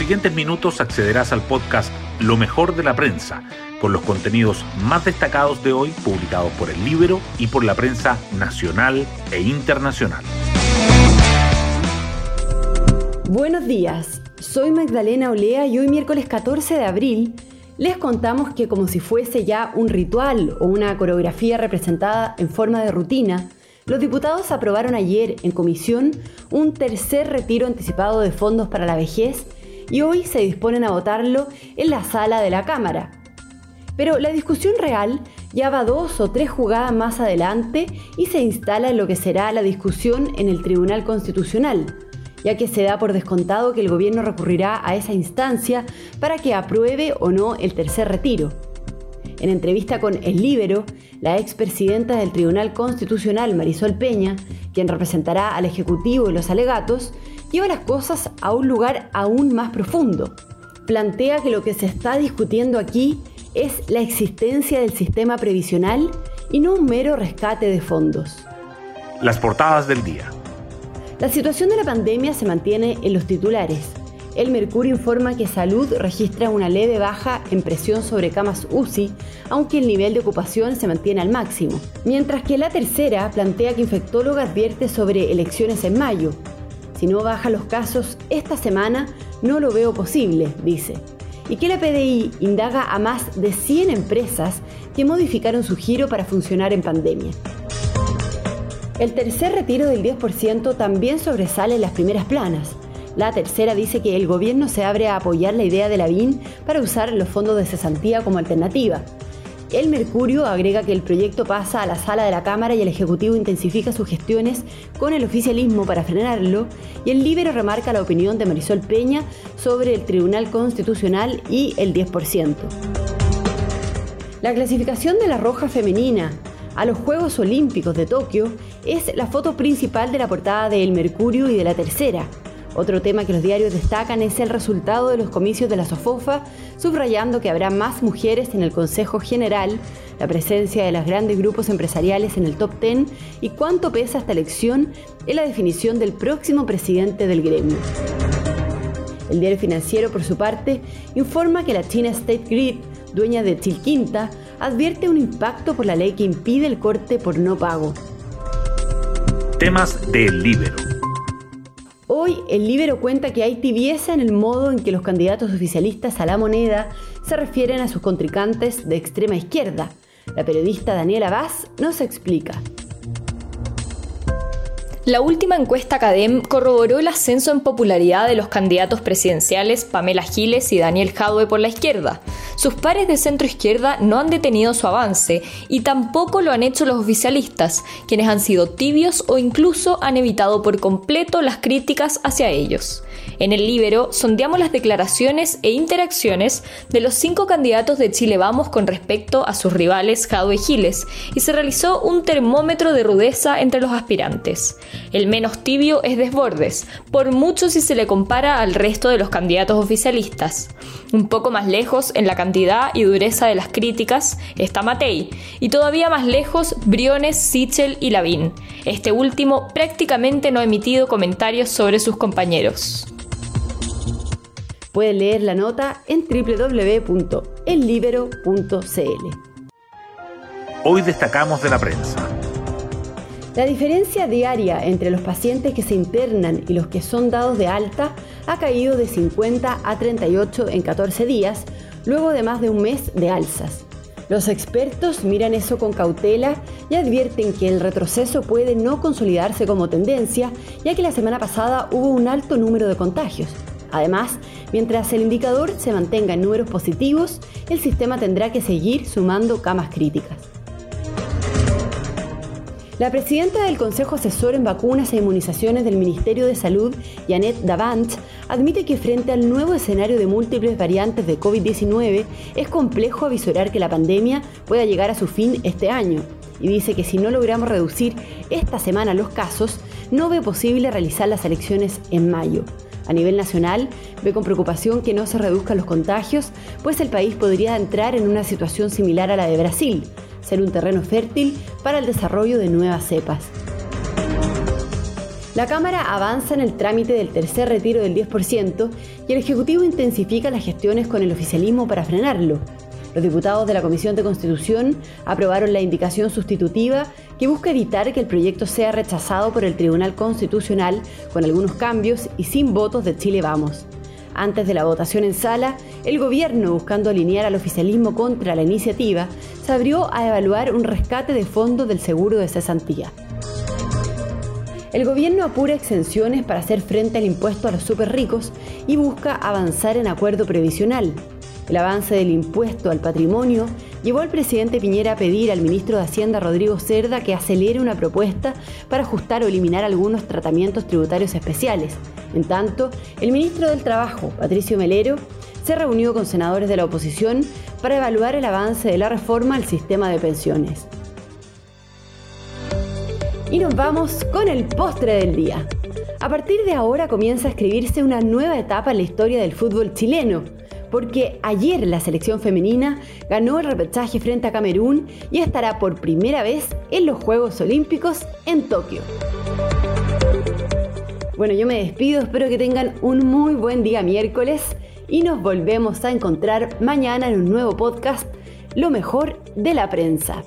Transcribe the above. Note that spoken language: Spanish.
siguientes minutos accederás al podcast Lo mejor de la prensa, con los contenidos más destacados de hoy publicados por el Libro y por la prensa nacional e internacional. Buenos días, soy Magdalena Olea y hoy miércoles 14 de abril les contamos que como si fuese ya un ritual o una coreografía representada en forma de rutina, los diputados aprobaron ayer en comisión un tercer retiro anticipado de fondos para la vejez y hoy se disponen a votarlo en la sala de la Cámara. Pero la discusión real ya va dos o tres jugadas más adelante y se instala en lo que será la discusión en el Tribunal Constitucional, ya que se da por descontado que el gobierno recurrirá a esa instancia para que apruebe o no el tercer retiro. En entrevista con El Libero, la expresidenta del Tribunal Constitucional, Marisol Peña, quien representará al Ejecutivo y los alegatos, lleva las cosas a un lugar aún más profundo. Plantea que lo que se está discutiendo aquí es la existencia del sistema previsional y no un mero rescate de fondos. Las portadas del día. La situación de la pandemia se mantiene en los titulares. El Mercurio informa que Salud registra una leve baja en presión sobre camas UCI, aunque el nivel de ocupación se mantiene al máximo. Mientras que la tercera plantea que infectóloga advierte sobre elecciones en mayo. Si no bajan los casos esta semana, no lo veo posible, dice. Y que la PDI indaga a más de 100 empresas que modificaron su giro para funcionar en pandemia. El tercer retiro del 10% también sobresale en las primeras planas. La tercera dice que el gobierno se abre a apoyar la idea de la BIN para usar los fondos de cesantía como alternativa. El Mercurio agrega que el proyecto pasa a la sala de la Cámara y el Ejecutivo intensifica sus gestiones con el oficialismo para frenarlo, y el Libero remarca la opinión de Marisol Peña sobre el Tribunal Constitucional y el 10%. La clasificación de la roja femenina a los Juegos Olímpicos de Tokio es la foto principal de la portada de El Mercurio y de la Tercera. Otro tema que los diarios destacan es el resultado de los comicios de la SOFOFA, subrayando que habrá más mujeres en el Consejo General, la presencia de los grandes grupos empresariales en el top 10 y cuánto pesa esta elección en la definición del próximo presidente del gremio. El diario financiero, por su parte, informa que la China State Grid, dueña de Chilquinta, advierte un impacto por la ley que impide el corte por no pago. Temas del Libero. Hoy el Libero cuenta que hay tibieza en el modo en que los candidatos oficialistas a la moneda se refieren a sus contrincantes de extrema izquierda. La periodista Daniela Vaz nos explica. La última encuesta Academ corroboró el ascenso en popularidad de los candidatos presidenciales Pamela Giles y Daniel Jadwe por la izquierda. Sus pares de centro izquierda no han detenido su avance y tampoco lo han hecho los oficialistas, quienes han sido tibios o incluso han evitado por completo las críticas hacia ellos. En el Libero sondeamos las declaraciones e interacciones de los cinco candidatos de Chile Vamos con respecto a sus rivales Jadwe Giles y se realizó un termómetro de rudeza entre los aspirantes. El menos tibio es Desbordes, por mucho si se le compara al resto de los candidatos oficialistas. Un poco más lejos en la cantidad y dureza de las críticas está Matei, y todavía más lejos Briones, Sichel y Lavín. Este último prácticamente no ha emitido comentarios sobre sus compañeros. Puede leer la nota en www.ellibero.cl. Hoy destacamos de la prensa. La diferencia diaria entre los pacientes que se internan y los que son dados de alta ha caído de 50 a 38 en 14 días, luego de más de un mes de alzas. Los expertos miran eso con cautela y advierten que el retroceso puede no consolidarse como tendencia, ya que la semana pasada hubo un alto número de contagios. Además, mientras el indicador se mantenga en números positivos, el sistema tendrá que seguir sumando camas críticas. La presidenta del Consejo Asesor en Vacunas e Inmunizaciones del Ministerio de Salud, Janet Davant, admite que frente al nuevo escenario de múltiples variantes de COVID-19 es complejo avisorar que la pandemia pueda llegar a su fin este año y dice que si no logramos reducir esta semana los casos, no ve posible realizar las elecciones en mayo. A nivel nacional, ve con preocupación que no se reduzcan los contagios, pues el país podría entrar en una situación similar a la de Brasil, ser un terreno fértil para el desarrollo de nuevas cepas. La Cámara avanza en el trámite del tercer retiro del 10% y el Ejecutivo intensifica las gestiones con el oficialismo para frenarlo. Los diputados de la Comisión de Constitución aprobaron la indicación sustitutiva que busca evitar que el proyecto sea rechazado por el Tribunal Constitucional con algunos cambios y sin votos de Chile Vamos. Antes de la votación en sala, el gobierno, buscando alinear al oficialismo contra la iniciativa, se abrió a evaluar un rescate de fondos del seguro de cesantía. El gobierno apura exenciones para hacer frente al impuesto a los superricos y busca avanzar en acuerdo previsional. El avance del impuesto al patrimonio llevó al presidente Piñera a pedir al ministro de Hacienda Rodrigo Cerda que acelere una propuesta para ajustar o eliminar algunos tratamientos tributarios especiales. En tanto, el ministro del Trabajo, Patricio Melero, se reunió con senadores de la oposición para evaluar el avance de la reforma al sistema de pensiones. Y nos vamos con el postre del día. A partir de ahora comienza a escribirse una nueva etapa en la historia del fútbol chileno, porque ayer la selección femenina ganó el repechaje frente a Camerún y estará por primera vez en los Juegos Olímpicos en Tokio. Bueno, yo me despido, espero que tengan un muy buen día miércoles y nos volvemos a encontrar mañana en un nuevo podcast, Lo mejor de la prensa.